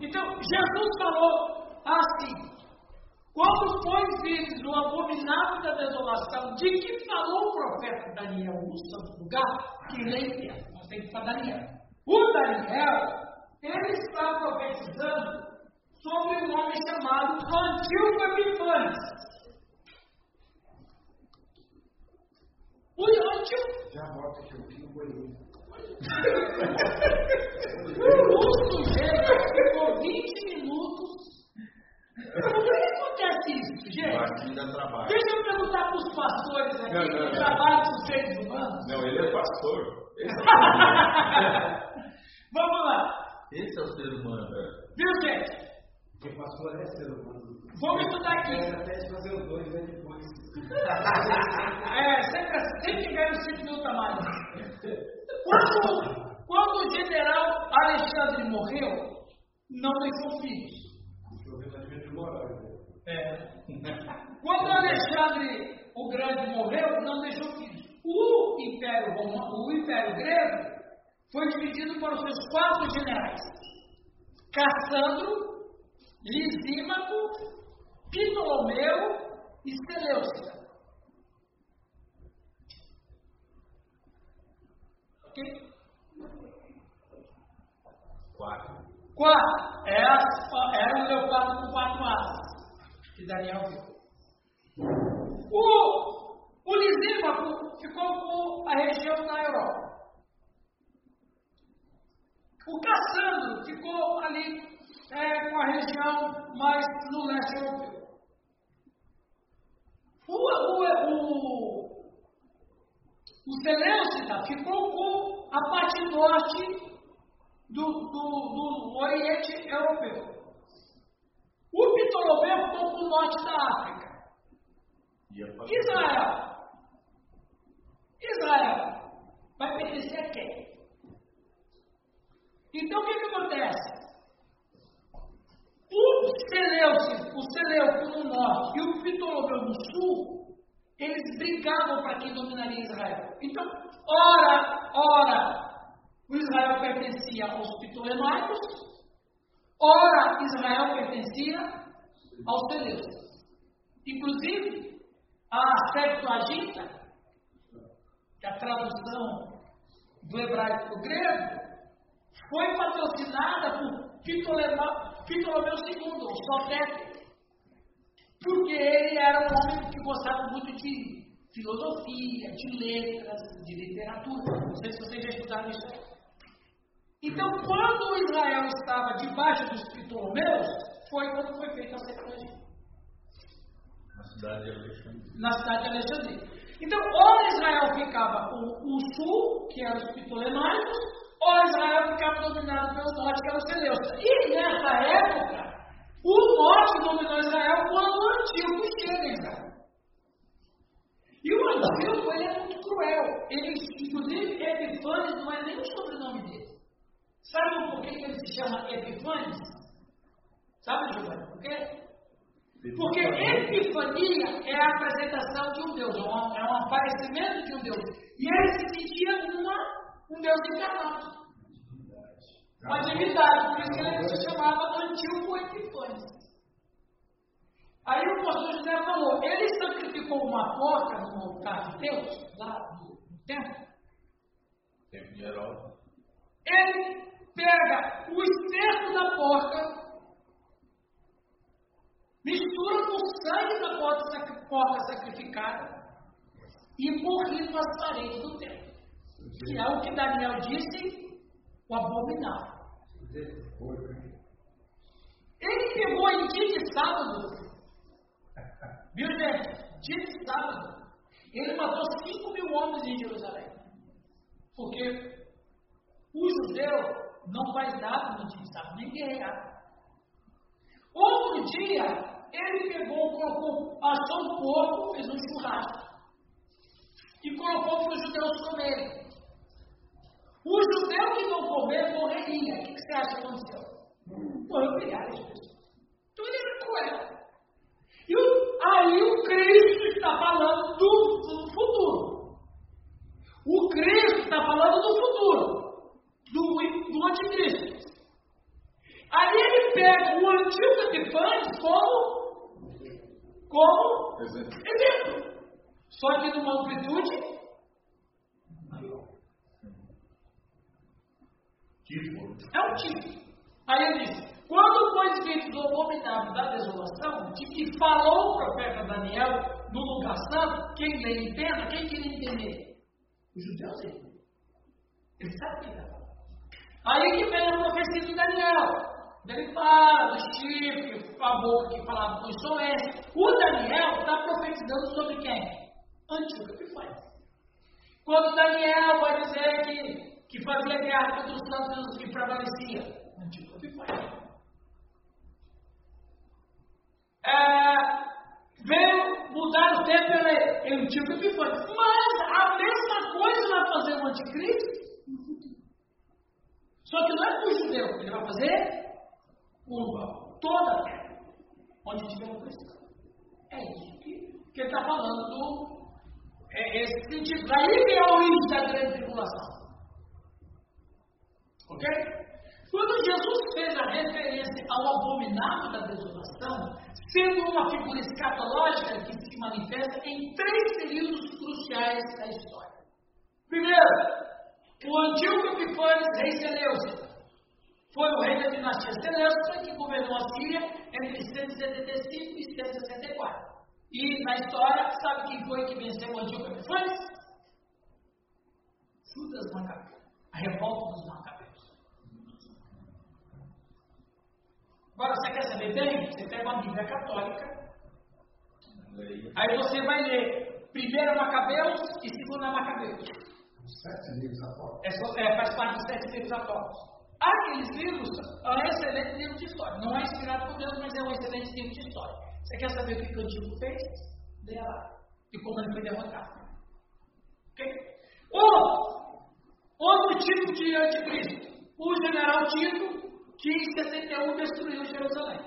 Então, Jesus falou assim: quando foi visto o abominável da desolação, de que falou o profeta Daniel no santo lugar, que nem entende, nós temos para Daniel. O Daniel, ele está profetizando sobre um homem chamado Antíoco Epifanes. O Antíoco. Já bota aqui um pouquinho banheiro. O sujeito ficou 20 minutos. Por que acontece isso, gente? Deixa eu perguntar para os pastores aqui Não, não, que não. trabalham com seres humanos. Não, ele é pastor. Esse é, Vamos lá. esse é o ser humano. Viu, gente? Porque pastor é ser humano. Vamos estudar aqui. É, até de fazer os dois, né, depois. É, sempre, sempre ganha um 5 mil tamanhos. Quando, quando o general Alexandre morreu, não deixou filhos. Né? É. Quando Alexandre o Grande morreu, não deixou filhos. O Império Romano, o Império Grego, foi dividido para os seus quatro generais: Cassandro, Lisímaco, Ptolomeu e Seleucida. Ok? Quatro. Quatro. É a- Era o leopardo com quatro asas. Que Daniel viu. O, o Lisímaco ficou com a região da Europa. O Cassandro ficou ali é, com a região mais no leste europeu. O, o, o, o Seleucida ficou com a parte norte do, do, do Oriente Europeu. O Ptolomeu ficou com o norte da África. Israel. Israel vai pertencer a quem? Então o que, que acontece? O Seleucid, o Seleuco no norte e o Ptolomeu no sul, eles brigavam para quem dominaria Israel. Então, ora, ora, o Israel pertencia aos Ptolemaicos, ora, Israel pertencia aos Seleucidos. Inclusive, a Septuaginta, que é a tradução do hebraico para grego, foi patrocinada por Ptolomeu II, o Sofético, porque ele era um homem que gostava muito de filosofia, de letras, de literatura. Não sei se vocês já estudaram isso. Então, quando Israel estava debaixo dos Ptolomeus, foi quando foi feita a Septuaginta Na cidade de Alexandria. na cidade de Alexandria. Então, ou Israel ficava com o sul, que eram os ptolemaicos, ou Israel ficava dominado pelo norte, que era o Seleucida. E nessa época, o norte dominou Israel quando o Antíoco chega em Israel. E o Antíoco, ele é muito cruel. Ele, inclusive, Epifanes não é nem o sobrenome dele. Sabe por que que ele se chama Epifanes? Sabe, Giovanni, por quê? Porque epifania é a apresentação de um Deus, é um, é aparecimento de um Deus. E ele se sentia uma, um Deus encarnado, uma divindade, por isso que ele se chamava Antíoco Epifanes. Aí o pastor José falou, ele sacrificou uma porca no altar de Deus, lá no, templo, Tempo de Herodes. ele pega o esterco da porca, mistura com o sangue da porca, porca sacrificada e borrifa as paredes do templo. Que é o que Daniel disse, o abominável. Ele pegou em dia de sábado, viu gente? Dia de sábado, ele matou 5 mil homens em Jerusalém. Porque o judeu não faz nada no dia de sábado, nem guerrear. Outro dia, ele pegou, colocou, assou um porco, fez um churrasco. E colocou para os judeus comerem. O judeu que não comer morreria. O que você acha que aconteceu? Morreu milhares de pessoas. Então ele era cruel. E o- aí o Cristo está falando do, do futuro. O Cristo está falando do futuro, do anticristo. Aí ele pega o antigo Epifanes como, como Exemplo. exemplo. Só que numa amplitude maior. Tipo. É um tipo. Aí ele diz: quando foi escrito do abominável da desolação, de que falou o profeta Daniel no lugar santo, quem lê entenda, quem queria entender? Os judeus ele. Ele sabia. Aí que vem a profecia de Daniel. Ele fala do chifre, boca que falava com insolência. O Daniel está profetizando sobre quem? Antigo Epifânio. Quando Daniel vai dizer que, que fazia guerra contra os santos que prevaleciam. Antigo Epifânio. É, veio mudar o tempo ele, ele antigo Epifânio. Mas a mesma coisa vai fazer o anticristo. Só que não é para o judeu, ele vai fazer curva, toda a terra, onde tiver um cristão. É isso que, que ele está falando do, é, esse sentido. Daí é a origem da grande tribulação. Ok? Quando Jesus fez a referência ao abominável da desolação, sendo uma figura escatológica que se manifesta em três períodos cruciais da história. Primeiro, o antigo Epifanes, rei Seleucida, foi o rei da dinastia Seleucida que governou a Síria entre 175 e 164. E na história, sabe quem foi que venceu o antigo Epifanes? Judas Macabeu, a revolta dos Macabeus. Agora, você quer saber bem? Você pega uma Bíblia católica, aí você vai ler primeira Macabeus e segunda Macabeus. Sete livros apócrifos. É, é, faz parte dos sete livros apócrifos. Aqueles livros é um excelente livro de história. Não é inspirado por Deus, mas é um excelente livro de história. Você quer saber o que, que o Antigo fez? Leia lá. E como ele foi derrotado. Ok? Outro, outro tipo de anticristo. O general Tito, que em 61 destruiu Jerusalém.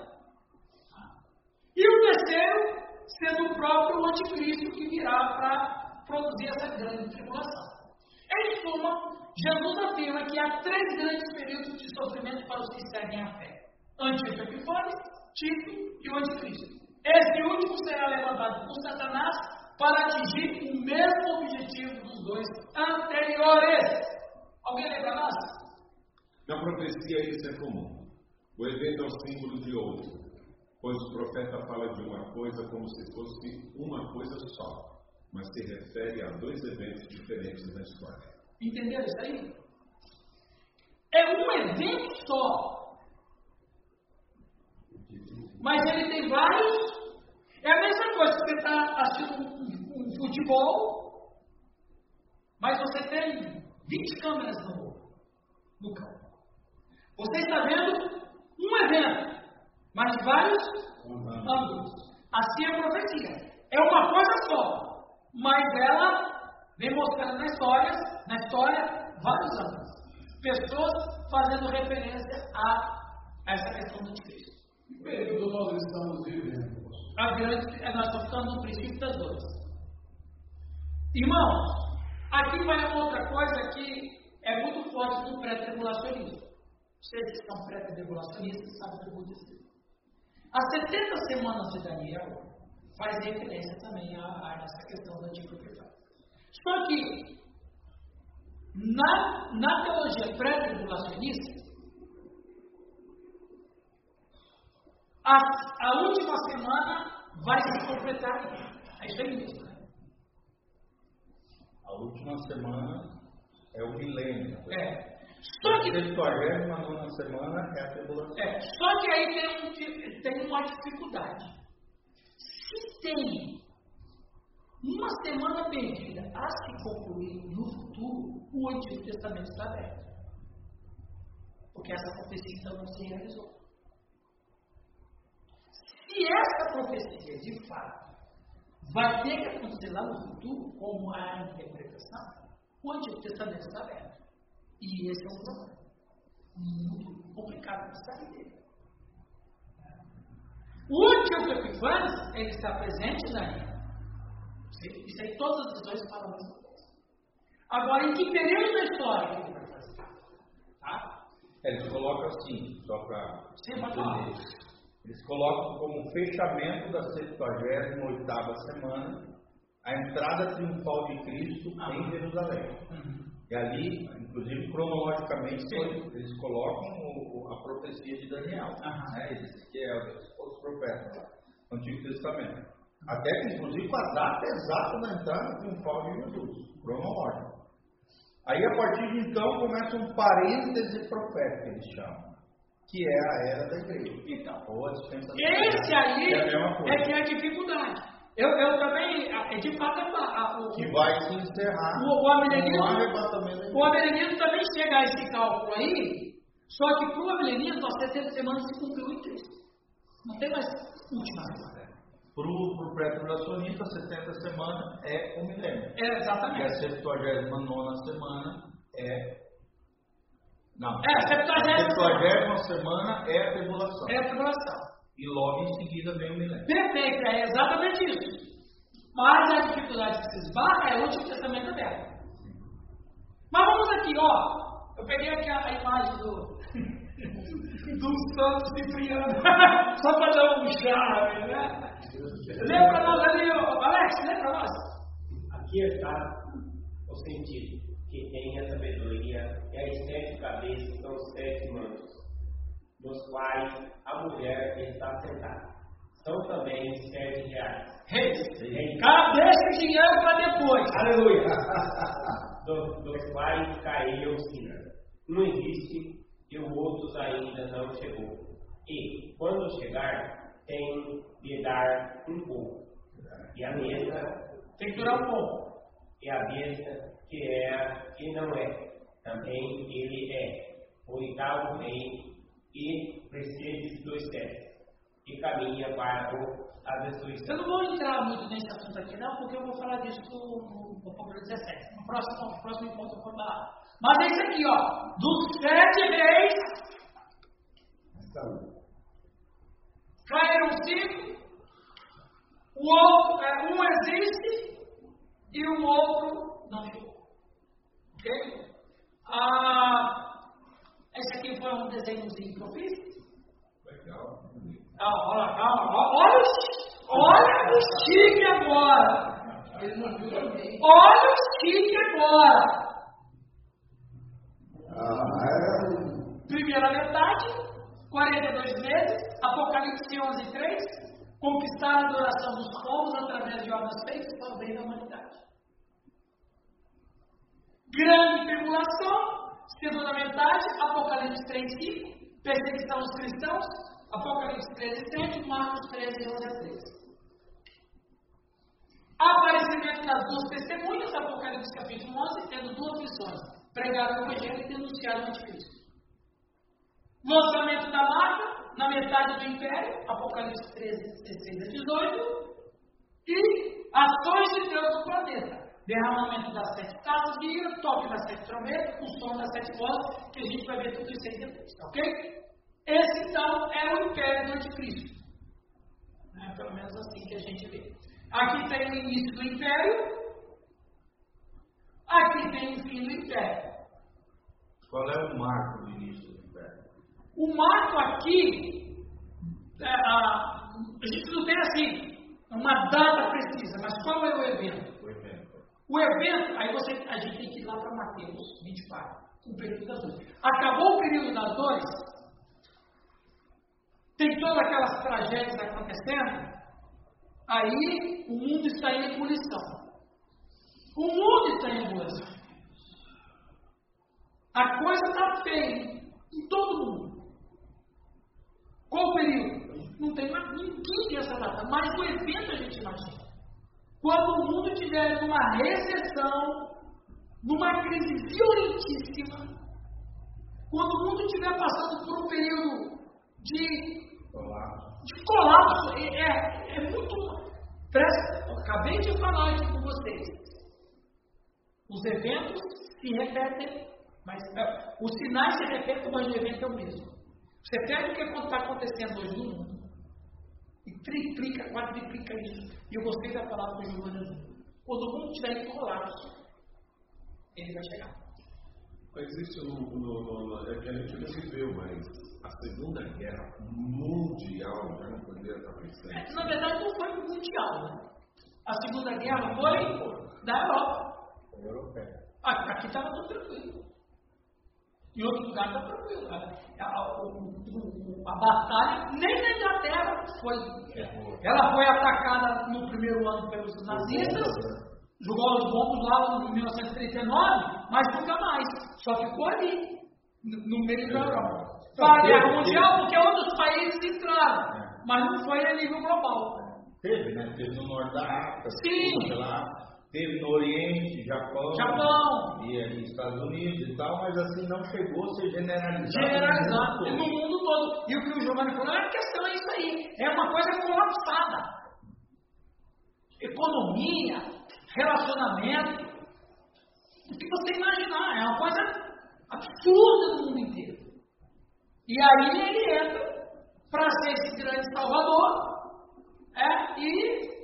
E o terceiro, sendo o próprio anticristo que virá para produzir essa grande tribulação. Em suma, Jesus afirma que há três grandes períodos de sofrimento para os que seguem a fé: Antigo Epifanes, Tito e o Anticristo. Esse último será levantado por Satanás para atingir o mesmo objetivo dos dois anteriores. Alguém lembra mais? Na profecia isso é comum. O evento é o símbolo de outro, pois o profeta fala de uma coisa como se fosse uma coisa só, mas se refere a dois eventos diferentes na história. Entenderam isso aí? É um evento só. Mas ele tem vários. É a mesma coisa que você está assistindo um, futebol, mas você tem 20 câmeras no, no campo. Você está vendo um evento, mas vários ângulos. Assim é a profecia. É uma coisa só, mas ela vem mostrando na história, na história, vários ângulos. Pessoas fazendo referência a essa questão do Cristo. Que período nós estamos vivendo? A grande, é, nós estamos ficando no princípio das dores. Irmãos, aqui vai uma outra coisa que é muito forte no pré-tribulacionismo. Vocês que são pré-tribulacionistas sabem o que eu vou dizer. As 70 semanas de Daniel faz referência também a, a essa questão do Antigo. Só que, na, na teologia pré-tribulacionista, a, a última semana vai se completar. É isso aí mesmo. né? A última semana é o milênio. É. Só que A 69 semana é a tribulação. É, só que aí tem, um tem uma dificuldade. Se tem uma semana perdida a se concluir no futuro, o Antigo Testamento está aberto. Porque essa profecia então não se realizou. Se essa profecia, de fato, vai ter que acontecer lá no futuro, como a interpretação, o Antigo Testamento está aberto. E esse é um problema muito complicado de sair dele. O Antigo Epifanes, ele está presente na ilha. Isso aí todas as visões falam a mesma coisa. Agora, em que período da história que ele vai fazer? Tá? Eles colocam assim, só para Sim, falar. Eles colocam como fechamento da 78 semana a entrada triunfal de Cristo Ah. em Jerusalém. Uhum. E ali, inclusive cronologicamente, foi- eles colocam o- a profecia de Daniel, Aham. né? Eles, que é profetas lá, no Antigo Testamento. Até que, inclusive, com a data exata da entrada triunfal de Jesus, cronológico. Aí, a partir de então, começa um parêntese profético, que eles chamam, que é a era da igreja. Então, Ou a dispensa esse aí é é que é a dificuldade. Eu, eu também, é de fato, a- a- o, Que vai se encerrar o, o o amilenismo também chega a esse cálculo aí, só que para o amilenismo, as 70 semanas se cumpriu em Cristo. Não tem mais última semana. Para o pré-tribulacionista, 70 semanas é o milênio. É, E a exatamente. 79 semana é. Não. É, a 70 70 semana é a tribulação. é a tribulação. E logo em seguida vem o milênio. Perfeito, é exatamente isso. Mas a dificuldade que se esbarra é o Último Testamento dela. Mas vamos aqui, ó. Eu peguei aqui a, a imagem do, do Santo Cipriano, só para dar um charme, né? Lê para nós ali, ó. Alex, lê para nós. Aqui está o sentido, que tem a sabedoria e as sete cabeças são os sete mantos, nos quais a mulher está sentada. São também sete reais. Reis. Deixa o dinheiro para depois. Aleluia! dos, dos quais caiu o sino. Um existe e o outro ainda não chegou. E, quando chegar, tem de dar um pouco. E a mesa Tem que durar um pouco. e a besta que é e não é. Também ele é o oitavo rei e precede dos sete, e caminha para o- a Eu destruição. não vou entrar muito nesse assunto aqui, não, porque eu vou falar disso no, no Apocalipse 17. No próximo, no próximo encontro eu vou falar. Mas é isso aqui, ó. Dos sete reis, caíram cinco. O outro, é, um existe e o outro não chegou. Ok? Ah, esse aqui foi um desenhozinho que eu fiz. Legal. Ah, olha, calma, olha, olha o chique agora. Ele não viu também. Olha o chique agora. Primeira metade, 42 meses, Apocalipse 11, 3, conquistar a adoração dos povos através de obras feitas para o bem da humanidade. Grande tribulação, segunda metade, Apocalipse 3, 5, perseguição aos cristãos, Apocalipse 13, 7, Marcos 13, 11 a 13. Aparecimento das duas testemunhas, Apocalipse capítulo 11, tendo duas missões: pregar o Evangelho e denunciar o Anticristo. Lançamento da marca, na metade do Império, Apocalipse 13, 16 a 18. E ações de Deus no planeta. Derramamento das sete taças de ira, toque das sete trombetas, o som das sete vozes, que a gente vai ver tudo isso aí depois, ok? Esse então é o Império do Anticristo. É pelo menos assim que a gente vê. Aqui tem o início do Império, aqui tem o fim do Império. Qual é o marco do início do império? O marco aqui, é, a, a gente não tem assim uma data precisa, mas qual é o evento? O evento. O evento, aí você, a gente tem que ir lá para Mateus 24, o período das dores. Acabou o período das dores, tem todas aquelas tragédias acontecendo, aí o mundo está em ebulição. O mundo está em ebulição. A coisa está feia em todo mundo. Qual o período? Não tem mais ninguém tem essa data, mas o evento a gente imagina. Quando o mundo estiver numa recessão, numa crise violentíssima, quando o mundo estiver passando por um período de, Colapso. de colapso, é, é, é muito. Presta, acabei de falar aqui com vocês. Os eventos se repetem, mas é, os sinais se repetem, mas o evento é o mesmo. Você pega o que está acontecendo hoje no mundo e triplica, quadriplica isso. E eu gostei da palavra do Giovanni. Quando o mundo estiver em colapso, ele vai chegar. Existe no, no, no, é que a gente não viveu, mas a Segunda Guerra Mundial já não poderia estar pensando. É, na verdade, não foi mundial. Né? A Segunda Guerra foi da Europa. Europeia. Aqui estava tudo tranquilo. Em outro lugar está tranquilo. Né? A, a, a, batalha, nem na Inglaterra foi. Ela foi atacada no primeiro ano pelos nazistas jogou os bombos lá em 1939, mas nunca mais. Só ficou ali, no meio da Europa. Foi a guerra mundial porque outros países entraram, é. mas não foi a nível global. Teve, né? Teve no norte da África, Sim. Teve no Oriente, Japão, Japão. E, e Estados Unidos e tal, mas assim não chegou a ser generalizado. Generalizado, no mundo todo. E o que o Giovanni falou, a questão é isso aí. É uma coisa colapsada. Economia, relacionamento, o que você imaginar, é uma coisa absurda no mundo inteiro. E aí ele entra para ser esse grande salvador, é, e,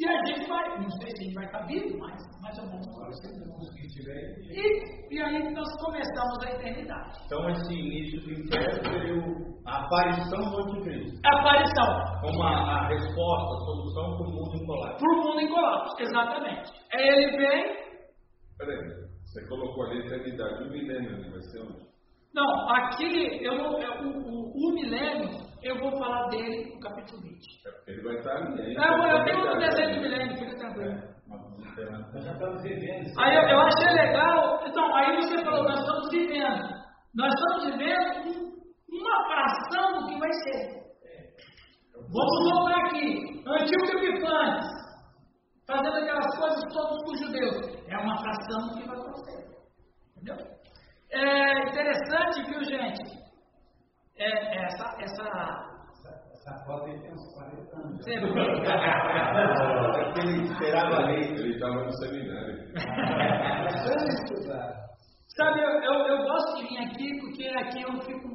e a gente vai, não sei se a gente vai estar vivo, mas mais ou menos e, e aí nós começamos a eternidade. Então esse início do inferno seria a aparição do anticristo. A aparição. Como a, a resposta, a solução para o mundo em colapso. Para o mundo em colapso, exatamente. Aí ele vem. Peraí, você colocou ali a eternidade, o milênio vai ser onde? Não, aqui eu eu, o, o, o milênio, eu vou falar dele no capítulo 20. É porque ele vai estar ali, hein? É, eu tenho outro desenho do milênio, fica tranquilo. É. já estamos vivendo. Aí eu, eu, achei legal. Então, aí você falou, nós estamos vivendo. Nós estamos vivendo uma fração do que vai ser. Vamos voltar aqui. Antigo Epifanes, fazendo aquelas coisas todas com os judeus. É uma fração do que vai acontecer. Entendeu? É interessante, viu, gente? É, essa, essa essa foto aí tem uns 40 anos. Você ele esperava a lei. Ele estava no seminário. Sabe, eu, eu, eu, gosto de vir aqui porque aqui eu fico,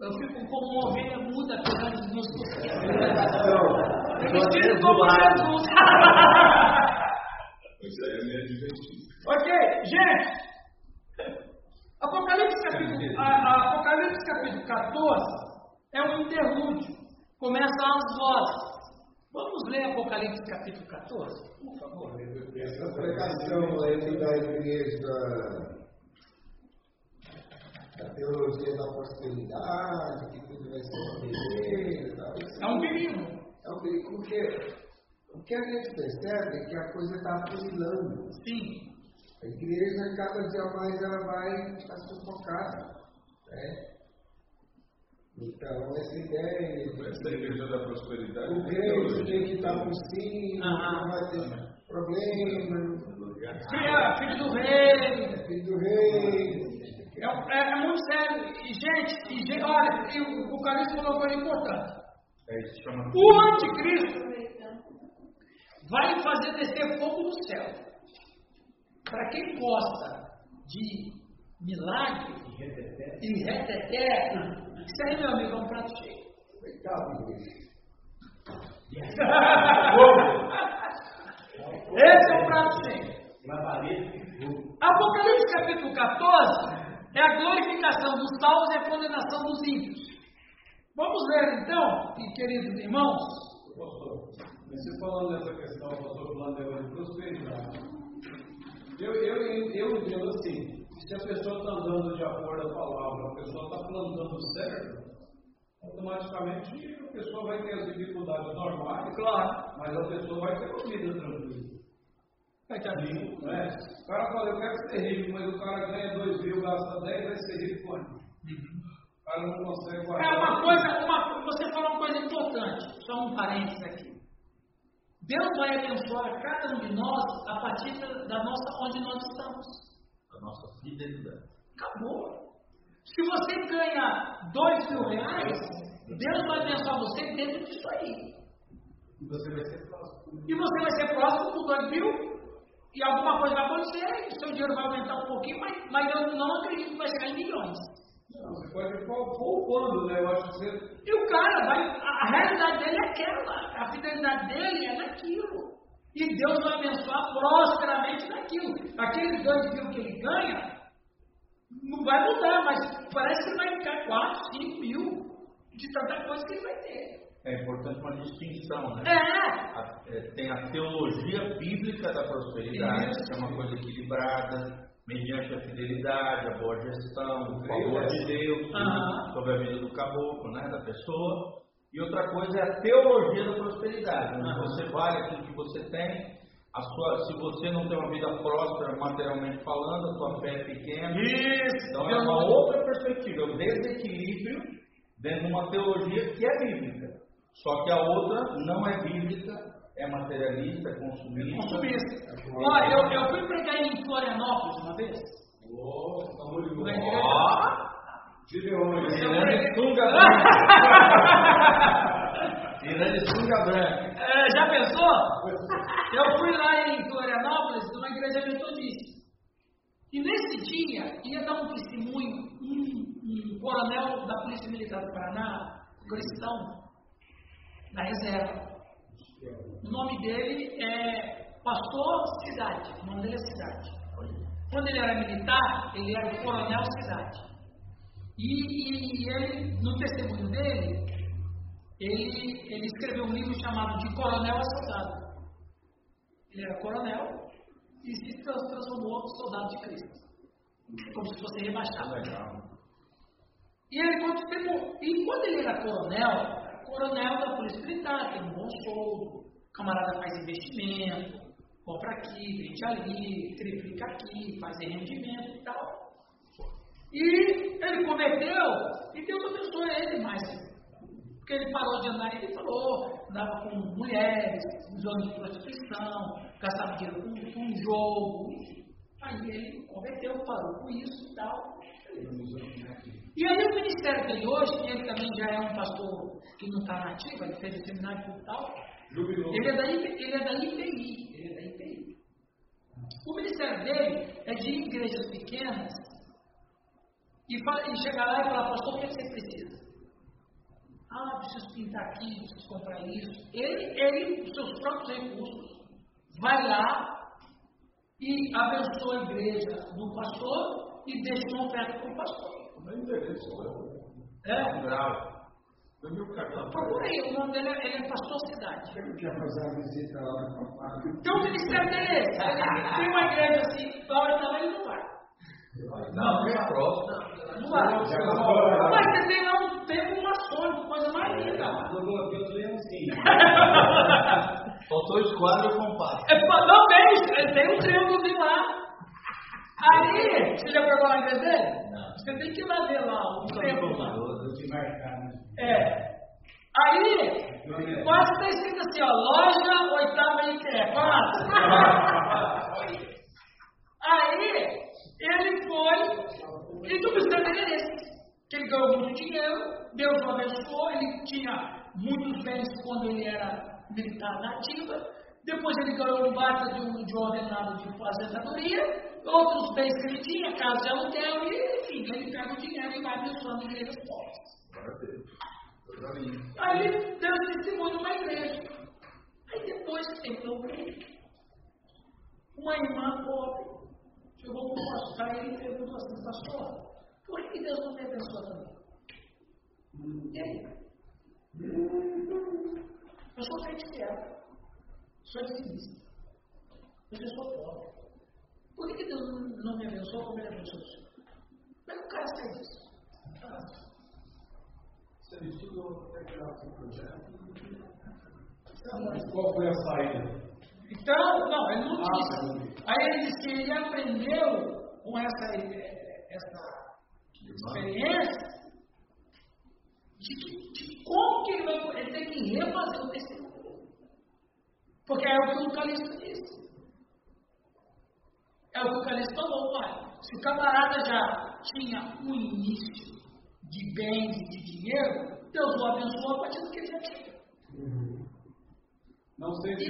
eu fico como uma ovelha muda perante os meus Eu me sinto como Jesus. Isso aí é meio divertido. Ok, gente. Apocalipse capítulo, a, a Apocalipse capítulo 14 é um interlúdio. Começa as vozes. Vamos ler Apocalipse capítulo 14, por favor. Essa pregação aí da igreja, da teologia da prosperidade, que tudo vai ser beleza. É um perigo. É um perigo, porque o que a gente percebe é que a coisa está afunilando. Sim. A igreja, cada dia mais, ela vai estar sufocada. Né? Então, essa ideia. Essa é a igreja da prosperidade. O crente tem que estar por cima, ah, não vai ter problema. Filho, filho do rei. É filho do rei. É, é, é, muito sério. E, gente, e, gente olha, e o, o Calixto falou uma coisa importante. É, o anticristo vai fazer descer fogo do céu. Para quem gosta de milagre e reteté, isso aí, meu amigo, é um prato cheio. Coitado dele. Esse é o prato cheio. Apocalipse capítulo 14 é a glorificação dos salvos e a condenação dos ímpios. Vamos ler então, queridos irmãos. Pastor, você falando dessa questão, pastor, falando de prosperidade. Eu, eu, eu entendo assim, se a pessoa está andando de acordo com a palavra, a pessoa está plantando certo, automaticamente a pessoa vai ter as dificuldades normais, claro, mas a pessoa vai ter comida tranquila. Vai ter rico, né? O cara fala, eu quero ser rico, mas o cara ganha 2 mil, gasta 10, vai ser rico quanto? Uhum. O cara não consegue guardar. É uma coisa, uma, você falou uma coisa importante, só um parênteses aqui. Deus vai abençoar cada um de nós a partir da nossa onde nós estamos nossa fidelidade. Acabou. Se você ganha dois mil reais, Deus vai abençoar você dentro disso aí. E você vai ser próximo. E você vai ser próximo com dois mil, e alguma coisa vai acontecer, e seu dinheiro vai aumentar um pouquinho, mas, mas eu não acredito que vai chegar em milhões. Não, você pode ir poupando, né? Eu acho que você... E o cara vai. A, a realidade dele é aquela. A fidelidade dele é naquilo. E Deus vai abençoar prosperamente naquilo. Aqueles dois mil que ele ganha, Não vai mudar, mas parece que vai ficar 4, 5 mil de tanta coisa que ele vai ter. É importante uma distinção, né? É! A- é, tem a teologia bíblica da prosperidade, Isso. que é uma coisa equilibrada, mediante a fidelidade, a boa gestão, o favor de Deus Aham. sobre a vida do caboclo, né, da pessoa. E outra coisa é a teologia da prosperidade, onde Aham. você vale aquilo que você tem. A sua, se você não tem uma vida próspera materialmente falando, a sua fé é pequena. Isso! Então é uma outra perspectiva, é o desequilíbrio dentro de uma teologia que é bíblica. Só que a outra não é bíblica, é materialista, é consumista. Consumista. Ó, eu, eu fui pregar em Florianópolis uma vez. Ô, estamos de Na boa. igreja. Ó! Gideone. Tirando sunga branca. Branca. É, já pensou? Eu fui lá em Florianópolis, numa igreja metodista. E nesse dia, ia dar um testemunho um, um coronel da Polícia Militar do Paraná, cristão, da reserva. O nome dele é Pastor Cidade. O nome dele é Cidade. Quando ele era militar, ele era o Coronel Cidade. E, e ele, no testemunho dele, ele, ele escreveu um livro chamado De Coronel a Soldado. Ele era coronel e se trans- transformou em soldado de Cristo. Como se fosse rebaixado. Legal. E ele. E quando ele era coronel, coronel da Polícia Militar, tem um bom soldo, o camarada faz investimento, compra aqui, vende ali, triplica aqui, faz rendimento e tal. E ele converteu e Deus abençoou ele mais. Porque ele parou de andar, ele falou, andava com mulheres, usando de prostituição, gastava dinheiro com, com jogo. Aí ele converteu, parou com isso e tal. E aí o ministério dele hoje, que ele também já é um pastor que não está nativo, ele fez o seminário e tal, Jubilou. ele é, da, ele é da IPI. Ele é da IPI. O ministério dele é de igrejas pequenas e, e chegar lá e falar, pastor, o que você precisa? Ah, preciso pintar aqui, preciso comprar isso. Ele, ele, com seus próprios recursos, vai lá e abençoa a igreja do pastor e deixa uma oferta para o pastor. Não é endereço, né? É? Grau. Vi o cartão. Procura aí, o nome dele é, ele é pastor cidade. Ele quer fazer uma visita lá na papai. Então o ministério dele é esse. Ele tem uma igreja assim, Flora também ele não vai. Não, é próximo. Não vai. Mas você tem lá um tempo maçônico, coisa mais linda. lá. No bloqueio eu falei assim. Faltou esquadro com passo. É, não tem, tem um triângulozinho lá. Aí, você já pegou lá a igreja dele? Não. Você tem que ir lá ver lá o triângulo lá. Né? É. Aí, quase está escrito assim, ó, loja oitava IKEA. Quase. Aí, ele foi, e ministério dele é esse. Que ele ganhou muito dinheiro, Deus o abençoou, ele tinha muitos bens quando ele era militar na ativa. Depois ele ganhou um bata de um de ordenado de fazentadoria, outros bens que ele tinha, casa de aluguel, e enfim, ele pega o dinheiro e vai abençoando igrejas pobres. Aí Deus testemunho numa igreja. Aí depois entrou uma irmã pobre. Chegou para o pastor e ele perguntou assim, pastor, por que Deus não me abençoa também? E aí? Eu sou crente fiel, sou dizimista, eu sou pobre. Por que que Deus não, me abençoa como ele abençoa o senhor? Como é que o cara sai disso? Você estudou até criar seu projeto. Qual foi a saída? Então, não, ele não Ah, disse. Aí ele disse que ele aprendeu com essa, eh, essa experiência de, que- de como que ele vai. Ele tem que refazer o testemunho. Porque é o que o Calixto disse. É o que o Calixto falou, pai. Se o camarada já tinha um início de bens e de dinheiro, Deus o abençoou a partir do que ele já tinha. Não sei se,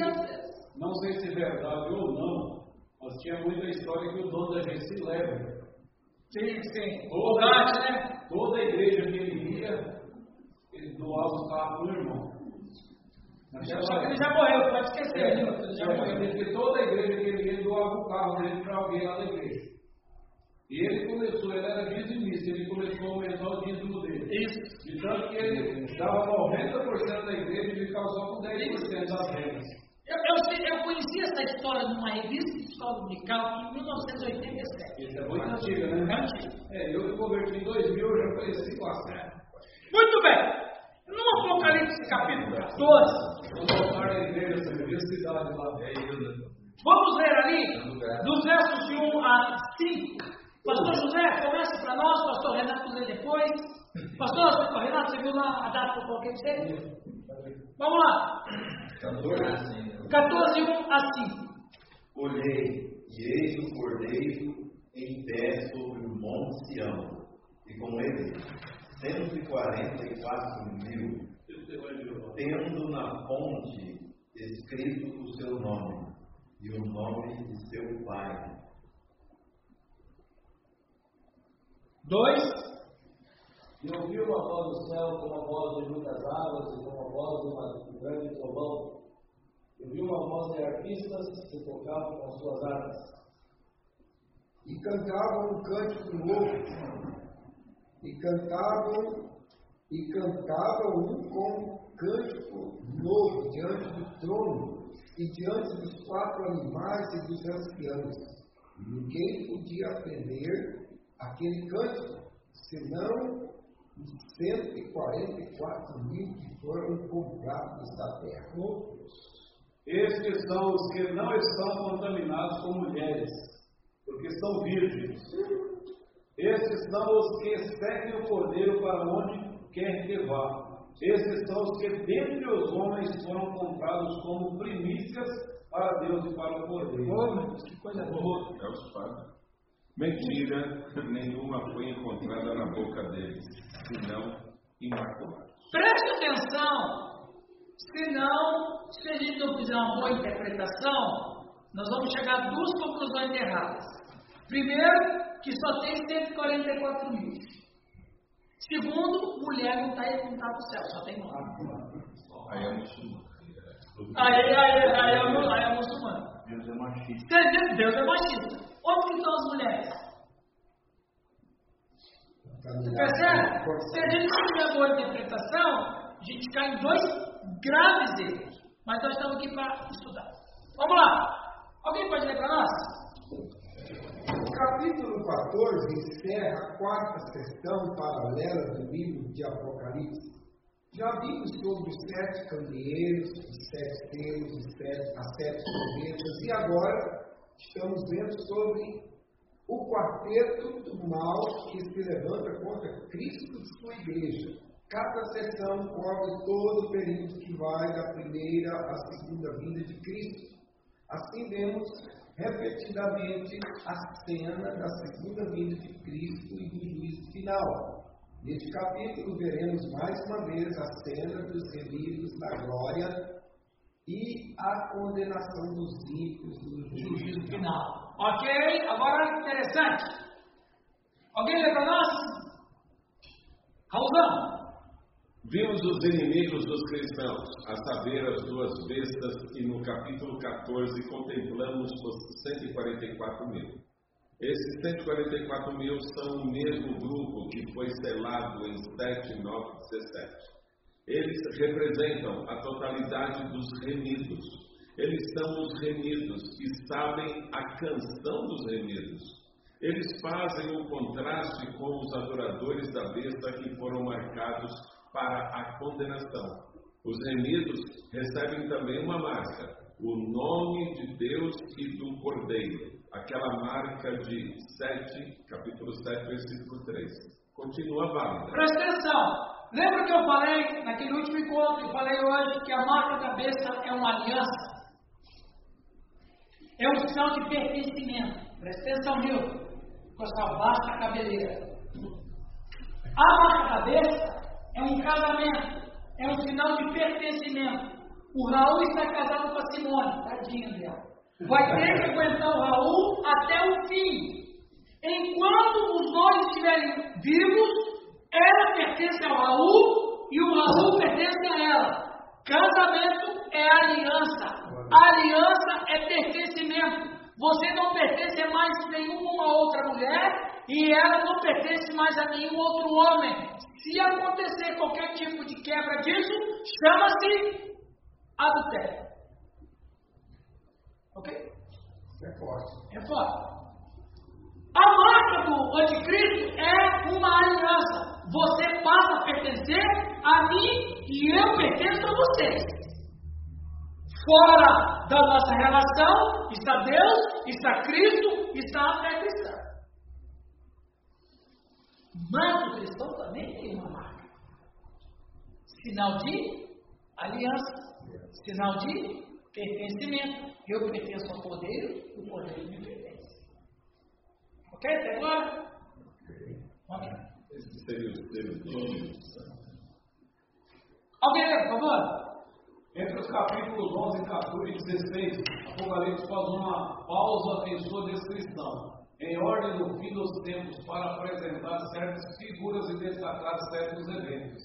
não sei se é verdade ou não, mas tinha muita história que o dono da agência leva. Sim, sim. Toda, Bogart, né? toda igreja que ele ia, ele doava o carro pro irmão. Só que ele já morreu, pode esquecer, É? Ele já morreu. porque toda igreja que ele ia, doava o carro dele para alguém lá da igreja. E ele começou, ele era dizimista, ele começou a aumentar o dízimo dele. Isso. De tanto que ele dava 90% da igreja e ficava só com 10% das rendas. Eu, eu, eu conheci essa história numa revista de escola dominical em 1987. Isso é muito antiga, né? É antiga. É, eu me converti em 2000, eu já conheci bastante. Muito bem. No Apocalipse capítulo 14, Vamos voltar à igreja, essa universidade lá. vamos ler ali dos versos de 1 a 5. Pastor José, comece para nós, pastor Renato lê depois. Pastor, pastor Renato, você viu lá a data que eu coloquei para você? Vamos lá. 14, 1 a 5. Olhei, e eis o cordeiro em pé sobre o monte Sião, e com ele cento e quarenta e quatro mil, tendo na fonte escrito o seu nome e o nome de seu pai. 2. E ouvi uma voz do céu como a voz de muitas águas e como a voz de um grande trovão. E vi uma voz de arpistas que tocavam com suas armas. E cantavam um cântico novo. E cantavam, e cantavam um com cântico novo diante do trono e diante dos quatro animais e dos anciãos. Ninguém podia aprender aquele cântico, senão os 144 mil que foram comprados da terra. Estes são os que não estão contaminados com mulheres, porque são virgens. Estes são os que seguem o cordeiro para onde quer que vá. Estes são os que dentre os homens foram comprados como primícias para Deus e para o cordeiro. Oh, Deus, que coisa boa. É os fatos. Mentira nenhuma foi encontrada na boca deles, senão imaculados. Preste atenção. Senão, se a gente não fizer uma boa interpretação, nós vamos chegar a duas conclusões erradas. Primeiro, que só tem 144 mil. Segundo, mulher não está aí contada no céu, só tem homem. Aí é muçulmano. Aí, aí, aí, é mu- aí é muçulmano. Deus é machista. Deus é machista. Onde que estão as mulheres? Percebe? Se a gente não tiver boa interpretação, a gente cai em dois graves erros. Mas nós estamos aqui para estudar. Vamos lá. Alguém pode ler para nós? O capítulo 14 encerra a quarta sessão paralela do livro de Apocalipse. Já vimos sobre os sete candeeiros, os sete selos, os sete, as sete trombetas, e agora estamos vendo sobre o quarteto do mal que se levanta contra Cristo e sua igreja. Cada sessão cobre todo o período que vai da primeira à segunda vinda de Cristo. Assim vemos repetidamente a cena da segunda vinda de Cristo e do juízo final. Neste capítulo veremos mais uma vez a cena dos remidos da glória e a condenação dos ímpios no juízo final. Ok? Agora, interessante. Alguém lê para nós? Raulzão. Vimos os inimigos dos cristãos, a saber, as duas bestas, e no capítulo 14 contemplamos os 144 mil. Esses 144 mil são o mesmo grupo que foi selado em 7, 9, 17. Eles representam a totalidade dos remidos. Eles são os remidos e sabem a canção dos remidos. Eles fazem o contraste com os adoradores da besta que foram marcados para a condenação. Os remidos recebem também uma marca, o nome de Deus e do Cordeiro, aquela marca de 7, capítulo 7, versículo 3. Continua válida. Presta atenção. Lembra que eu falei naquele último encontro, falei hoje que a marca da besta é uma aliança? É um sinal de pertencimento. Presta atenção, Milton, com a sua vasta cabeleira. A marca da besta é um casamento, é um sinal de pertencimento. O Raul está casado com a Simone, tadinha dela. Vai ter que aguentar o Raul até o fim. Enquanto os dois estiverem vivos, ela pertence ao Raul e o Raul pertence a ela. Casamento é aliança. Aliança é pertencimento. Você não pertence a mais nenhuma outra mulher e ela não pertence mais a nenhum outro homem. Se acontecer qualquer tipo de quebra disso, chama-se adultério. Ok? É forte. É forte. A marca do anticristo é uma aliança. Você passa a pertencer a mim e eu pertenço a vocês. Fora da nossa relação está Deus, está Cristo, está a fé cristã. Mas o cristão também tem uma marca. Sinal de aliança. Sinal de pertencimento. Eu pertenço ao poder, o poder me pertence. Ok? Até agora? Ok. Esse seria o ser Alguém por favor? Entre os capítulos 11, 14 e 16, Apocalipse faz uma pausa em sua descrição, em ordem do fim dos tempos, para apresentar certas figuras e destacar certos eventos.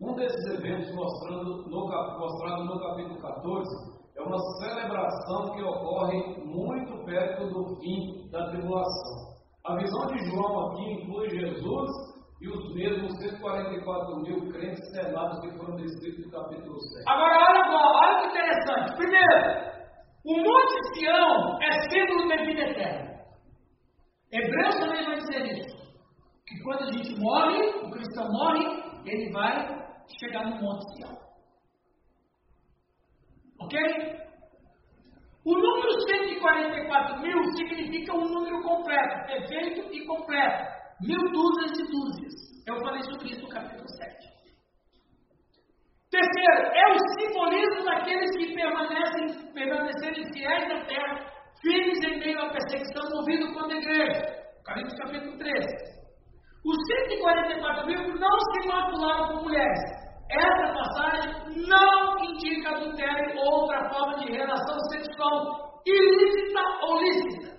Um desses eventos, mostrando no, mostrado no capítulo 14, é uma celebração que ocorre muito perto do fim da tribulação. A visão de João aqui inclui Jesus e os mesmos 144 mil crentes selados que foram descritos no capítulo 7. Agora, olha, agora, olha que interessante. Primeiro, o Monte Sião é símbolo da vida eterna. Hebreus também vai dizer isso. Que quando a gente morre, o cristão morre, ele vai chegar no Monte Sião. Ok? O número 144 mil significa um número completo, perfeito e completo. Mil dúzias e dúzias. Eu falei sobre isso no capítulo 7. Terceiro, é o simbolismo daqueles que permanecem, permanecerem fiéis na terra, firmes em meio à perseguição, movido contra a igreja. Coríntios capítulo 13. Os 144 mil não se macularam com mulheres. Essa passagem não indica adultério ou outra forma de relação sexual ilícita ou lícita.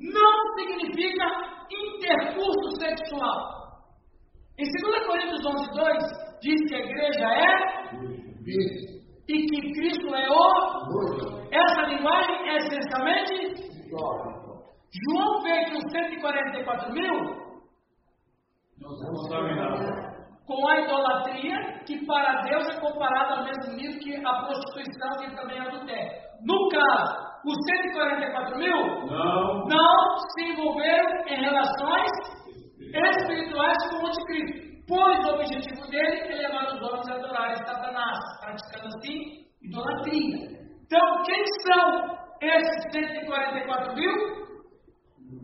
Não significa intercurso sexual. Em 2 Coríntios 11, 2, diz que a igreja é e que Cristo é o. Essa linguagem é essencialmente. João vê que os 144 mil com a idolatria, que para Deus é comparada ao mesmo nível que a prostituição e também a adultério. No caso, os 144 mil não, não se envolveram em relações espirituais com o anticristo, pois o objetivo dele é levar os homens a adorarem Satanás, praticando assim idolatria. Então, quem são esses 144 mil?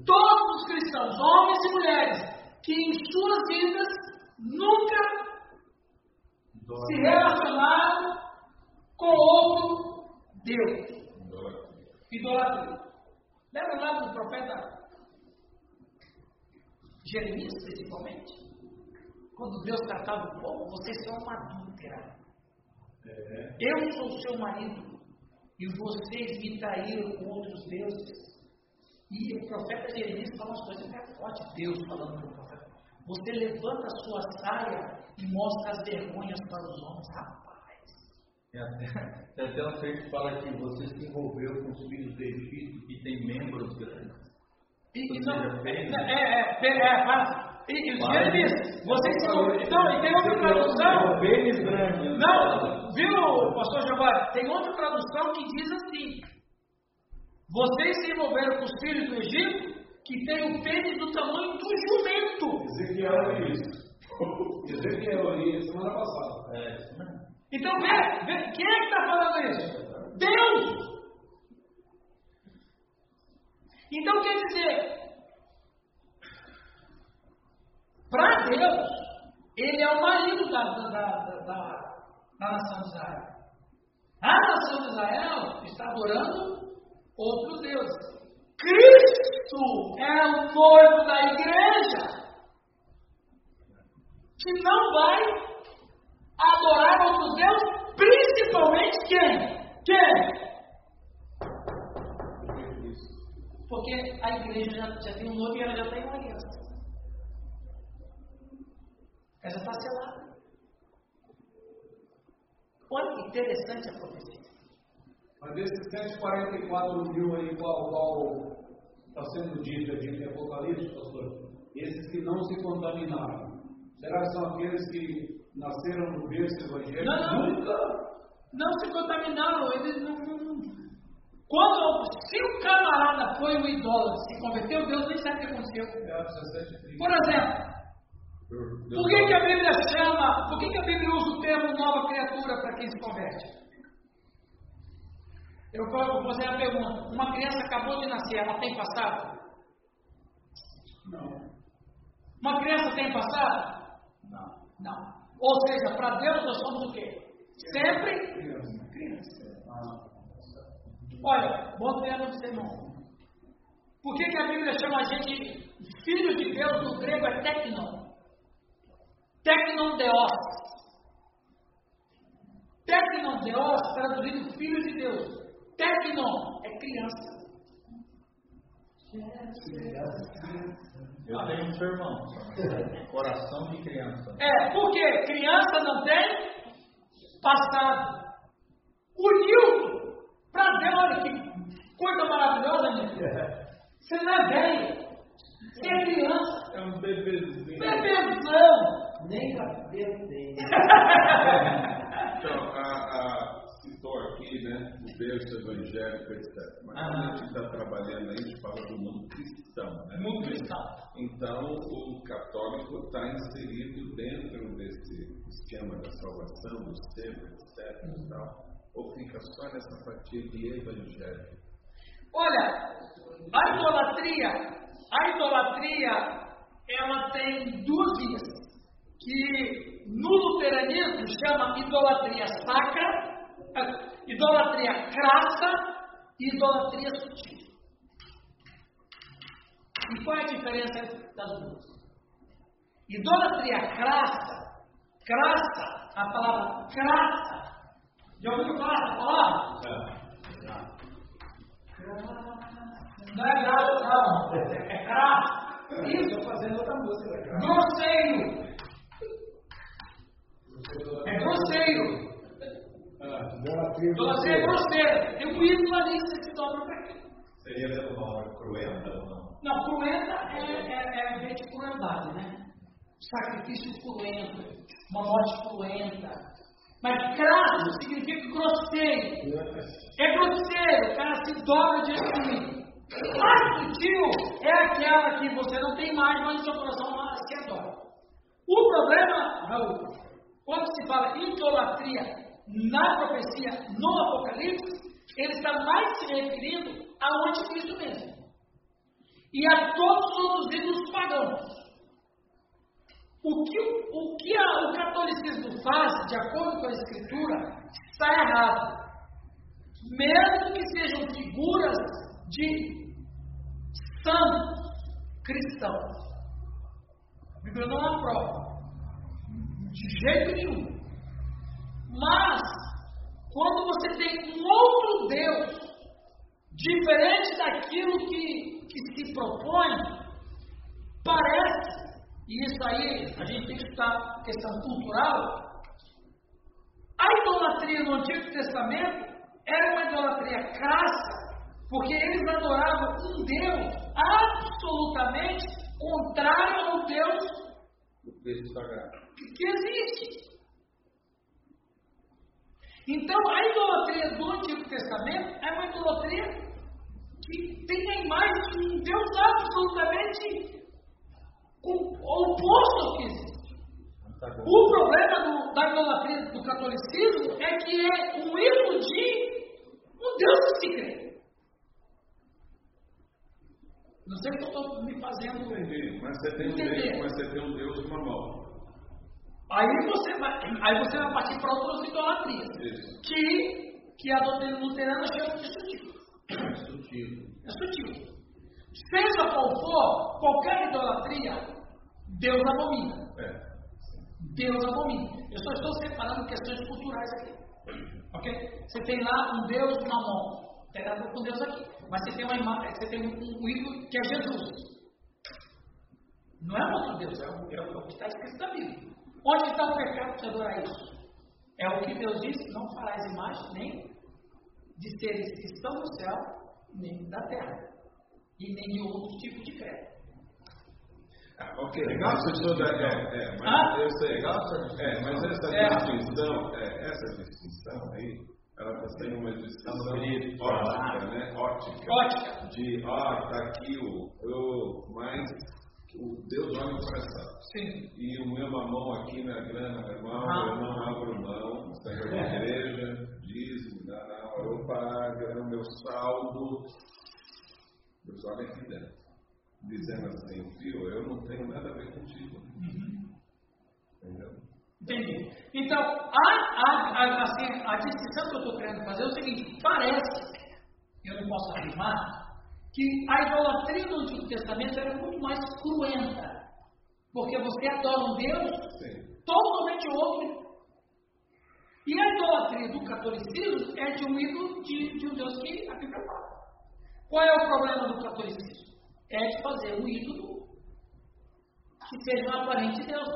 Todos os cristãos, homens e mulheres, que em suas vidas nunca se relacionaram com outro Deus. Idolatria. Lembra lá do profeta Jeremias, principalmente? Quando Deus tratava o povo, vocês são uma adúltera. É. Eu sou seu marido e vocês me traíram com outros deuses. E o profeta Jeremias fala umas coisas até fortes, Deus falando para o profeta. Você levanta a sua saia e mostra as vergonhas para os homens. Rapaz. É até, tem até um texto que fala que você se envolveu com os filhos do Egito que tem membros grandes. E, então, é, é, é, é, fala. E, e Jeremias, vocês se envolveram. Então, e tem outra tradução. Pênis grande. Não, viu, pastor Giovanni? Tem outra tradução que diz assim: Vocês se envolveram com os filhos do Egito que tem o pênis do tamanho do jumento. Ezequiel isso. Ezequiel isso semana passada. É. Então, vê, vê, quem é que está falando isso? Deus! Então, quer dizer, para Deus, Ele é o marido da, da, da, da, da nação de Israel. A nação de Israel está adorando outro Deus. Cristo é o noivo da igreja, que não vai adorar outros deuses, principalmente quem? Quem? Porque a igreja já, tem um noivo e ela já tem uma aliança. Ela já está selada. Olha que interessante a profecia. Mas desses 144 mil aí, qual, qual está sendo dito aqui em Apocalipse, pastor? Esses que não se contaminaram. Será que são aqueles que nasceram no berço evangélico? Não, não. Nunca. Não se contaminaram, eles não, não. Quando, se o camarada foi um idólatra, se converteu, Deus nem sabe o que aconteceu. É, 17, 30. Por exemplo, por que, que a Bíblia chama, por que, que a Bíblia usa o termo nova criatura para quem se converte? Eu vou fazer a pergunta: uma criança acabou de nascer, ela tem passado? Não. Uma criança tem passado? Não. Não. Ou seja, para Deus nós somos o quê? Sempre Criança. criança. Ah, Olha, bom termo de sermão. Por que, que a Bíblia chama a gente filho de Deus? No grego é tecnon. Tecnon deos. Tecnon deos, traduzido filho de Deus. Tecnon é criança. Eu tenho um sermão. Coração de criança. É, porque criança não tem passado. O Nilton, para Deus, olha que coisa maravilhosa, Nilton. Você não é velho, você é criança. É um bebezinho. Bebezão. Nem cabelo tem. Então, a, a, citou aqui, né, berço evangélico, etc. Mas quando a gente está trabalhando aí, a gente fala do mundo cristão. Né? Mundo cristão. Então, o católico está inserido dentro desse esquema da salvação, do selo, etc. Tal, ou fica só nessa fatia de evangelho? Olha, a idolatria, a idolatria, ela tem duas vias. Que no luteranismo chama idolatria sacra, idolatria crassa e idolatria sutil. E qual é a diferença das duas? Idolatria crassa, crassa, a palavra crassa. Já ouviu falar essa palavra? Não é graça, não. É crassa. Isso, fazendo outra música. grosseiro. É grosseiro. Idolatria Idolatria é grosseira. Tem um ídolo ali que se dobra para quê? Seria dessa palavra cruenta ou não? Não, cruenta é, é, é de crueldade, né? Sacrifício cruento, uma morte cruenta. Mas crasso significa grosseiro. É grosseiro, o cara se dobra diante de mim. Mais sutil é aquela que você não tem mais, mas no seu coração se adora. O problema, Raul, quando se fala idolatria na profecia, no Apocalipse, ele está mais se referindo ao anticristo mesmo. E a todos os outros ídolos pagãos. O que, o, que a, o catolicismo faz, de acordo com a Escritura, está errado. Mesmo que sejam figuras de santos cristãos. A Bíblia não aprova. De jeito nenhum. Mas, quando você tem um outro Deus, diferente daquilo que, que se propõe, parece, e isso aí a gente tem que estudar questão cultural, a idolatria no Antigo Testamento era uma idolatria crassa, porque eles adoravam um Deus absolutamente contrário ao Deus que existe. Então, a idolatria do Antigo Testamento é uma idolatria que tem a imagem de um Deus absolutamente oposto ao que existe. O problema do- da idolatria do catolicismo é que é um ídolo de um Deus que se crê. Não sei se eu estou me fazendo. Entendi. Mas você tem um. Deus, mas você tem um Deus uma mão. Aí você vai, aí você vai partir para outras idolatrias. Isso. Que, que a doutrina luterana chama de sutil. Sutil. É sutil. Seja qual for, qualquer idolatria, Deus abomina. É. Deus abomina. Eu só estou separando questões culturais aqui. Ok? Você tem lá um Deus na mão. Tem nada com Deus aqui. Mas você tem uma imagem, você tem um, um ídolo que é Jesus. Não é outro Deus, é o, é o que está escrito na Bíblia. Onde está o pecado de adorar isso? É o que Deus disse, não farás imagem nem de seres que estão no céu, nem da terra. E nem de outro tipo de crédito. Ah, ok, legal essa toda. É, é, mas Ah? eu sei. É, mas essa É. distinção, é, essa distinção aí, ela está sendo uma distinção ótica, né? Ótica. Ótica. De, ó, tá aqui o, o mas o Deus olha o coração. Sim. E o meu mamão aqui na grana, meu irmão, Ah. eu não abro mão, Senhor da igreja, dízimo, não, não, eu pago, meu saldo. Deus olha aqui dentro, dizendo assim, filho, eu não tenho nada a ver contigo. Entendeu? Entendi. Então, a, a, a, assim, a distinção que eu estou querendo fazer é o seguinte: parece, eu não posso afirmar, que a idolatria do Antigo Testamento era muito mais cruenta. Porque você adora um Deus Sim. totalmente outro. E a idolatria do catolicismo é de um ídolo de, de um Deus que a Bíblia fala. Qual é o problema do catolicismo? É de fazer um ídolo que seja um aparente Deus,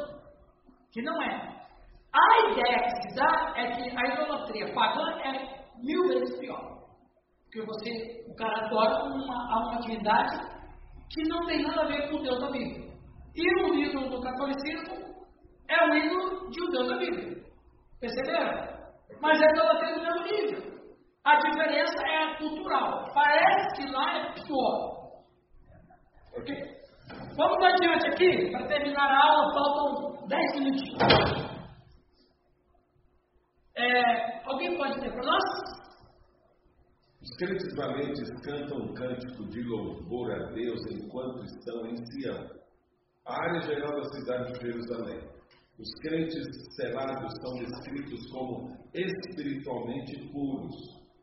que não é. A ideia que se dá é que a idolatria pagã é mil vezes pior. Porque você, o cara adora uma, uma divindade que não tem nada a ver com o Deus da Bíblia. E o ídolo do catolicismo é o ídolo de um Deus da Bíblia. Perceberam? Mas a idolatria é do mesmo nível. A diferença é cultural. Parece que lá é pior. Ok? Vamos adiante aqui, para terminar a aula, faltam 10 minutinhos. É, alguém pode dizer para nós? Os valentes cantam um cântico de louvor a Deus enquanto estão em Sião, a área geral da cidade de Jerusalém. Os crentes selados são descritos como espiritualmente puros,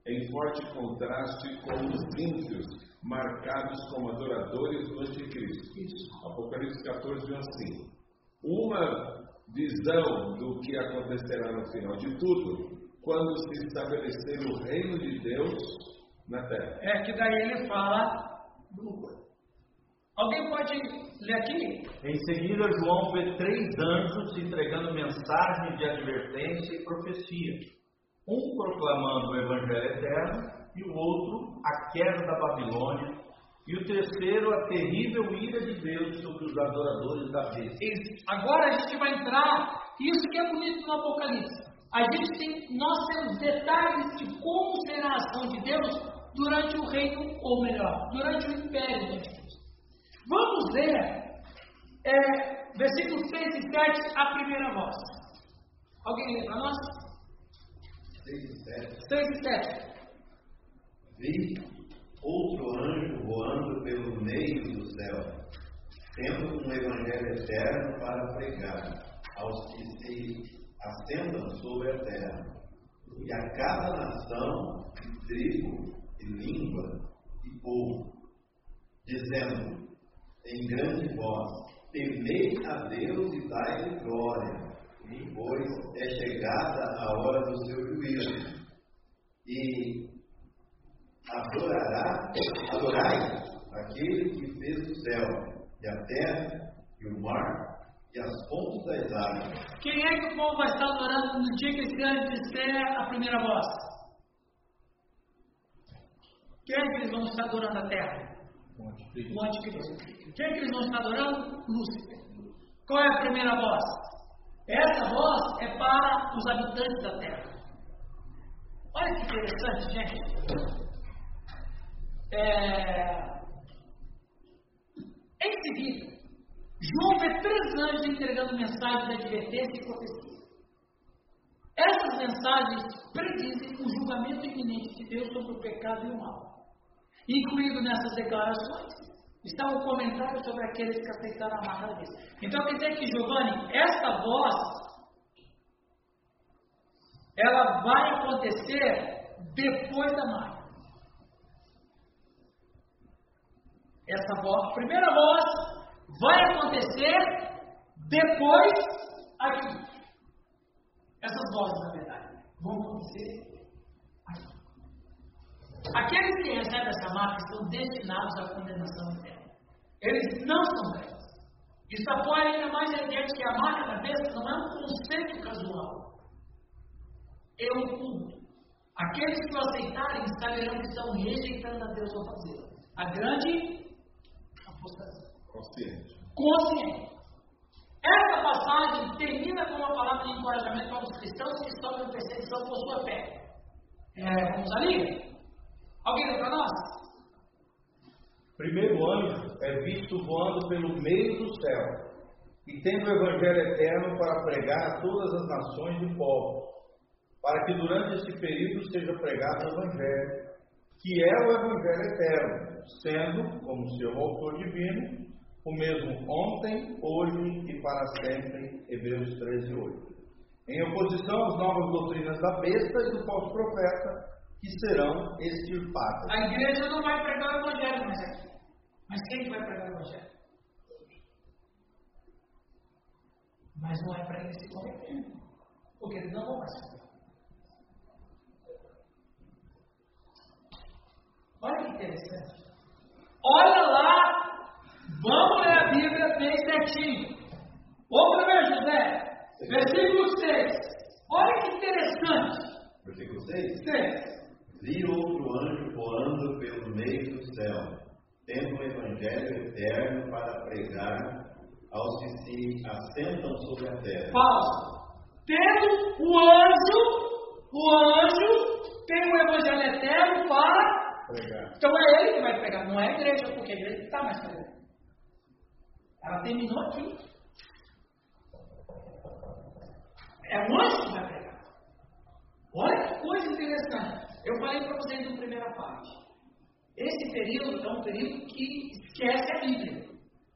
em forte contraste com os ímpios, marcados como adoradores do Anticristo. Apocalipse 14 diz assim: Uma visão do que acontecerá no final de tudo, quando se estabelecer o reino de Deus na terra. É que daí ele fala do. Alguém pode ler aqui? Em seguida, João vê três anjos entregando mensagem de advertência e profecia. Um proclamando o Evangelho eterno e o outro a queda da Babilônia e o terceiro a terrível ira de Deus sobre os adoradores da besta. Agora a gente vai entrar, isso que é bonito no Apocalipse. A gente tem, nós temos detalhes de como será a ação de Deus durante o reino, ou melhor, durante o império do Anticristo. Vamos ver, é, versículos 6 e 7, a primeira voz. Alguém lê para nós? 6 e 7. 6 e 7. Vi outro anjo voando pelo meio do céu, tendo um evangelho eterno para pregar aos que se assentam sobre a terra, e a cada nação, tribo, língua, e povo, dizendo em grande voz: Temei a Deus e dai-lhe glória, pois é chegada a hora do seu juízo. E adorará, adorai aquele que fez o céu, e a terra, e o mar, e as fontes das águas. Quem é que o povo vai estar adorando no dia que esse anjo disser a primeira voz? Quem é que eles vão estar adorando a terra? O anticristo. Quem é que eles vão estar adorando? Lúcifer. Qual é a primeira voz? Essa voz é para os habitantes da terra. Olha que interessante, gente. É... Em seguida, João vê três anjos entregando mensagens de advertência e profecia. Essas mensagens predizem o julgamento iminente de Deus sobre o pecado e o mal. Incluído nessas declarações está um comentário sobre aqueles que aceitaram a marca da. Então quer dizer que, Giovanni, esta voz ela vai acontecer depois da marca. Essa voz, a primeira voz vai acontecer depois aqui. Essas vozes, na verdade, vão acontecer. Aqueles que recebem essa marca estão destinados à condenação eterna. Eles não são crentes. Isso apoia ainda mais a ideia de que a marca da besta não é um conceito casual. É um culto. Aqueles que o aceitarem saberão que estão rejeitando a Deus ao fazê-lo. A grande apostasia. Consciente. Consciente. Essa passagem termina com uma palavra de encorajamento para os cristãos que sofrem perseguição por sua fé. É, vamos ali? Alguém para nós? Primeiro anjo é visto voando pelo meio do céu e tendo o Evangelho eterno para pregar a todas as nações e povos, para que durante esse período seja pregado o Evangelho, que é o Evangelho eterno, sendo, como seu autor divino, o mesmo ontem, hoje e para sempre. Hebreus 13, 8. Em oposição às novas doutrinas da besta e do falso profeta, que serão extirpadas. A igreja não vai pregar o Evangelho mais aqui. Mas quem vai pregar o Evangelho? Mas não é para eles se converter. Porque eles não vão mais. Olha que interessante. Olha lá, vamos ler a Bíblia bem certinho. Vamos ver, José, versículo 6. Olha que interessante. Versículo 6. 6. Vi outro anjo voando pelo meio do céu, tendo o evangelho eterno para pregar aos que se assentam sobre a terra. Pausa. Tendo o anjo, o anjo tem o evangelho eterno para. Pregar. Então é ele que vai pregar, não é a igreja, porque a igreja está mais pregando. Ela terminou aqui. É o anjo que vai pregar. Olha que coisa interessante. Eu falei para vocês na primeira parte. Esse período é um período que esquece a Bíblia.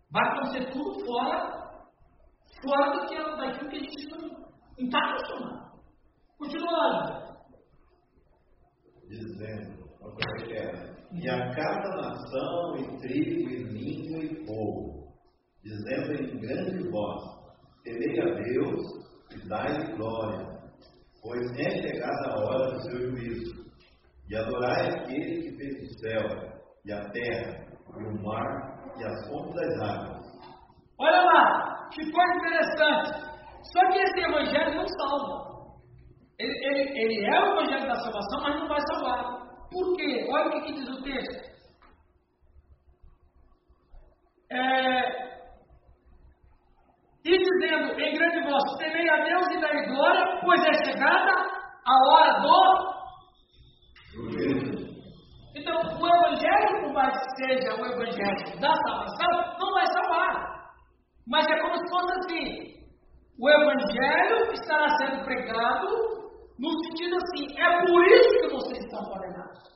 Vai acontecer tudo fora, fora do que, daquilo que a gente não está acostumado. Continua lá, dizendo, olha é que é, e a cada nação, e tribo, e língua, e povo, dizendo em grande voz, temei a Deus e dai-lhe glória, pois é chegada a hora do seu juízo, e adorai aquele que fez o céu, e a terra, e o mar, e as fontes das águas. Olha lá, que coisa interessante. Só que esse evangelho não salva. Ele, ele, ele é o evangelho da salvação, mas não vai salvar. Por quê? Olha o que, que diz o texto. É, e dizendo em grande voz: Temei a Deus e dai glória, pois é chegada a hora do. Então, o evangelho, por mais que seja o evangelho da salvação, não vai salvar. Mas é como se fosse assim: o evangelho estará sendo pregado no sentido assim, é por isso que vocês estão condenados.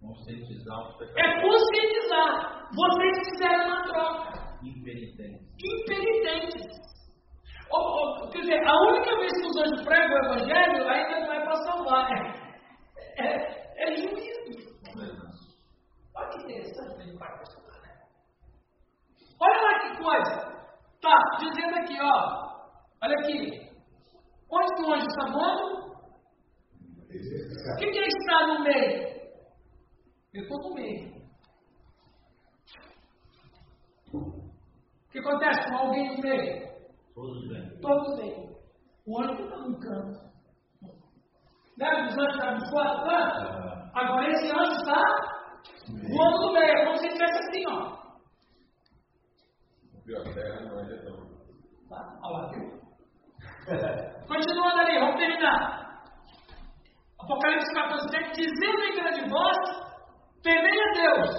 Conscientizar É conscientizar. Vocês fizeram uma troca. impenitentes. Impenitentes. Ou, ou, quer dizer, a única vez que os anjos pregam o evangelho ainda não é para salvar. É, é, é juízo. Olha que interessante ele vai questionar, né? Olha lá que coisa. Tá, dizendo aqui, ó. Olha aqui. Onde que o anjo está voando? O que, que é estar no meio? Eu estou no meio. O que acontece com alguém no meio? Todos bem. Todos bem. O anjo está num canto. Né? Os anjos estavam de quatro cantos. Agora esse anjo está voando no meio. É como se ele estivesse assim, ó. Viu a terra não é redonda. Tá? Olha lá, viu? Continuando ali, vamos terminar. Apocalipse 14, 7, dizendo em grande voz: temei a Deus,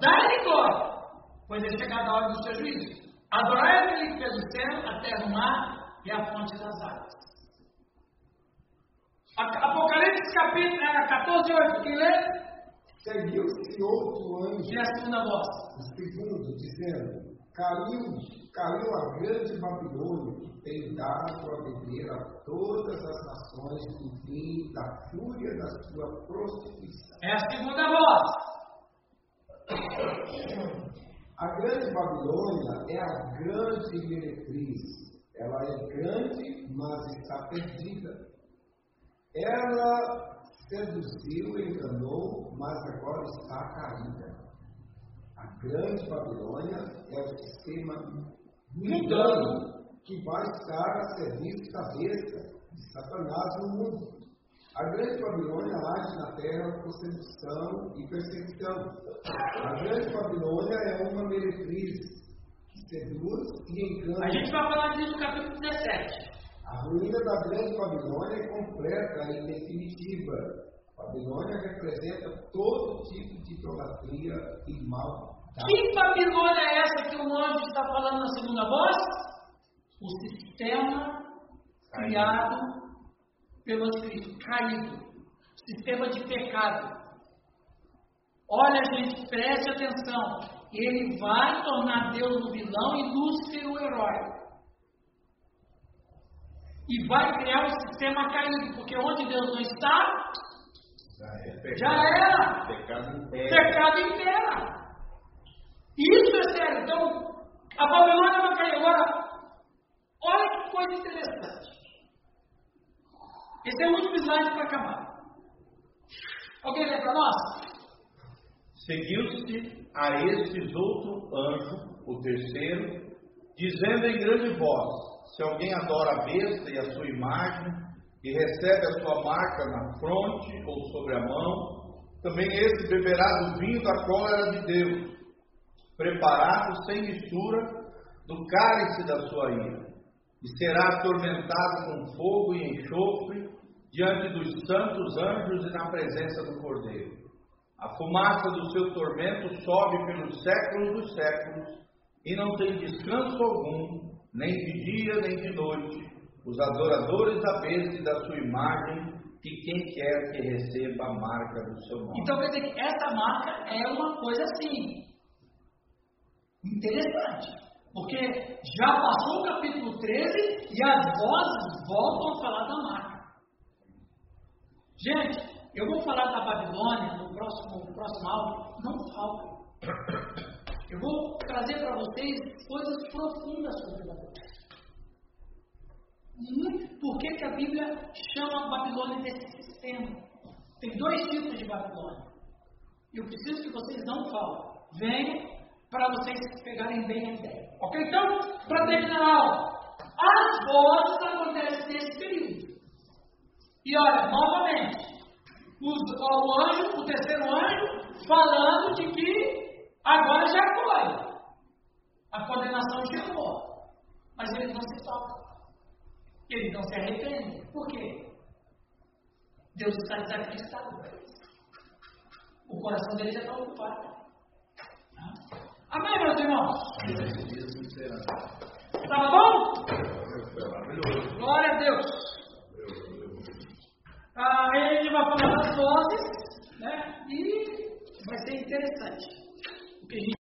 dai-lhe glória, pois é chegada a hora do seu juízo. Adorai aquele que fez o céu, a terra, o mar e a fonte das águas. Apocalipse capítulo eh, 14, 8, quem lê? Seguiu-se outro anjo, E a segunda voz. o segundo, dizendo: Caiu, caiu a grande Babilônia, que tem dado a beber a todas as nações do vinho da fúria da sua prostituição. É a segunda voz. A grande Babilônia é a grande meretriz. Ela é grande, mas está perdida. Ela seduziu, enganou, mas agora está caída. A grande Babilônia é o sistema do engano que vai estar a serviço da besta de Satanás no mundo. A grande Babilônia age na terra por sedução e perseguição. A grande Babilônia é uma meretriz que seduz e engana. A gente vai falar disso no capítulo 17. A ruína da grande Babilônia é completa e definitiva. Babilônia representa todo tipo de idolatria e mal. Que Babilônia é essa que o anjo está falando na segunda voz? O sistema criado pelo Anticristo, caído. Sistema de pecado. Olha, gente, preste atenção. Ele vai tornar Deus o vilão e Lúcifer o herói. E vai criar um sistema caído, porque onde Deus não está, já era. Pecado inteiro. Pecado inteiro. Isso é sério. Então, a Babilônia vai cair. Agora, olha que coisa interessante. Esse é o último slide para acabar. Alguém lê para nós? Seguiu-se a estes outro anjo, o terceiro, dizendo em grande voz: Se alguém adora a besta e a sua imagem, e recebe a sua marca na fronte ou sobre a mão, também esse beberá do vinho da cólera de Deus, preparado sem mistura do cálice da sua ira, e será atormentado com fogo e enxofre diante dos santos anjos e na presença do Cordeiro. A fumaça do seu tormento sobe pelos séculos dos séculos e não tem descanso algum, nem de dia nem de noite, os adoradores da besta e da sua imagem, e quem quer que receba a marca do seu nome. Então quer dizer que essa marca é uma coisa assim. Interessante. Porque já passou o capítulo 13 e as vozes voltam a falar da marca. Gente, eu vou falar da Babilônia no próximo, no próximo áudio. Não falta. Eu vou trazer para vocês coisas profundas sobre Babilônia. Por que, que a Bíblia chama Babilônia desse sistema? Tem dois tipos de Babilônia. E eu preciso que vocês não falem. Venham para vocês pegarem bem a ideia. Ok? Então, para terminar a aula, as vozes acontecem nesse período. E olha, novamente, o anjo, o terceiro anjo, falando de que Agora já foi. A condenação chegou. Mas ele não se toca. Ele não se arrepende. Por quê? Deus está desacreditado. O coração dele já está ocupado. Amém, meus irmãos? Tá bom? Glória a Deus. Ah, ele vai falar das vozes, né? E vai ser interessante. he